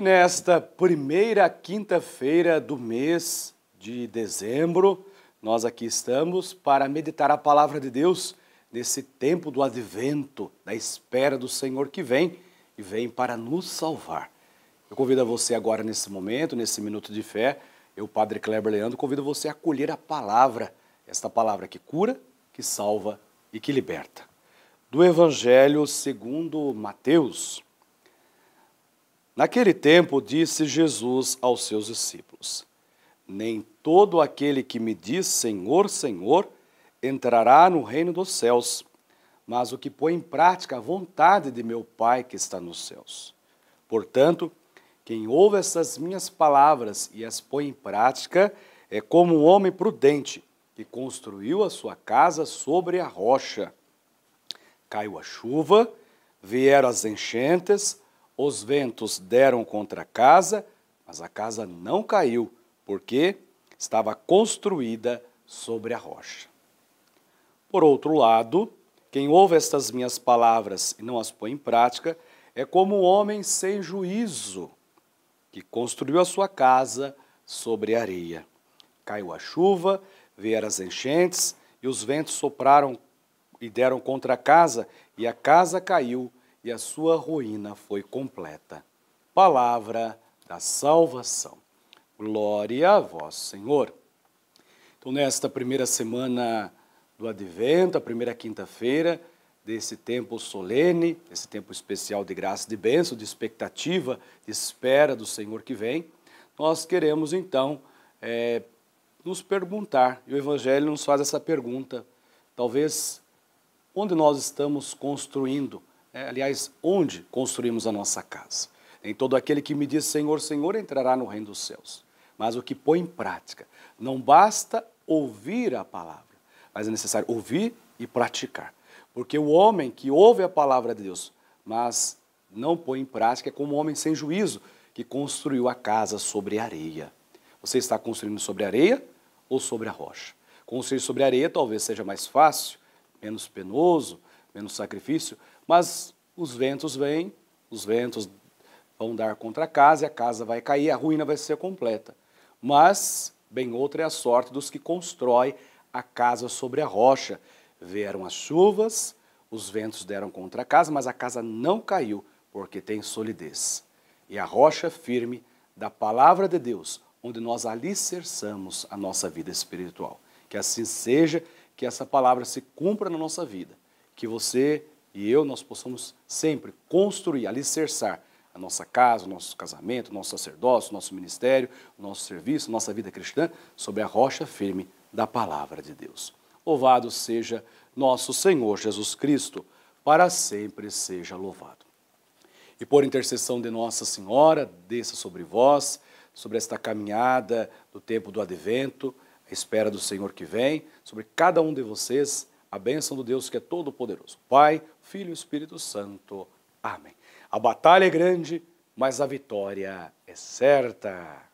Nesta primeira quinta-feira do mês de dezembro, nós aqui estamos para meditar a palavra de Deus nesse tempo do advento, da espera do Senhor que vem e vem para nos salvar. Eu convido a você agora nesse momento, nesse minuto de fé, eu, Padre Kleber Leandro, convido você a acolher a palavra, esta palavra que cura, que salva e que liberta. Do Evangelho segundo Mateus, Naquele tempo disse Jesus aos seus discípulos: Nem todo aquele que me diz Senhor, Senhor entrará no reino dos céus, mas o que põe em prática a vontade de meu Pai que está nos céus. Portanto, quem ouve essas minhas palavras e as põe em prática é como um homem prudente que construiu a sua casa sobre a rocha. Caiu a chuva, vieram as enchentes, os ventos deram contra a casa, mas a casa não caiu, porque estava construída sobre a rocha. Por outro lado, quem ouve estas minhas palavras e não as põe em prática é como um homem sem juízo, que construiu a sua casa sobre areia. Caiu a chuva, vieram as enchentes, e os ventos sopraram e deram contra a casa, e a casa caiu, e a sua ruína foi completa. Palavra da salvação. Glória a vós, Senhor. Então, nesta primeira semana do Advento, a primeira quinta-feira desse tempo solene, esse tempo especial de graça, de bênção, de expectativa, de espera do Senhor que vem, nós queremos então é, nos perguntar, e o Evangelho nos faz essa pergunta, talvez onde nós estamos construindo é, aliás, onde construímos a nossa casa. Nem todo aquele que me diz Senhor, Senhor entrará no reino dos céus, mas o que põe em prática. Não basta ouvir a palavra, mas é necessário ouvir e praticar. Porque o homem que ouve a palavra de Deus, mas não põe em prática, é como um homem sem juízo que construiu a casa sobre areia. Você está construindo sobre areia ou sobre a rocha? Construir sobre areia talvez seja mais fácil, menos penoso, menos sacrifício, mas os ventos vêm, os ventos vão dar contra a casa e a casa vai cair, a ruína vai ser completa. Mas, bem outra é a sorte dos que constrói a casa sobre a rocha. Vieram as chuvas, os ventos deram contra a casa, mas a casa não caiu, porque tem solidez. E a rocha firme da palavra de Deus, onde nós alicerçamos a nossa vida espiritual. Que assim seja, que essa palavra se cumpra na nossa vida que você e eu nós possamos sempre construir, alicerçar a nossa casa, o nosso casamento, o nosso sacerdócio, o nosso ministério, o nosso serviço, nossa vida cristã sobre a rocha firme da palavra de Deus. Louvado seja nosso Senhor Jesus Cristo, para sempre seja louvado. E por intercessão de Nossa Senhora, desça sobre vós, sobre esta caminhada do tempo do advento, a espera do Senhor que vem, sobre cada um de vocês, a bênção do Deus que é todo-poderoso. Pai, Filho e Espírito Santo. Amém. A batalha é grande, mas a vitória é certa.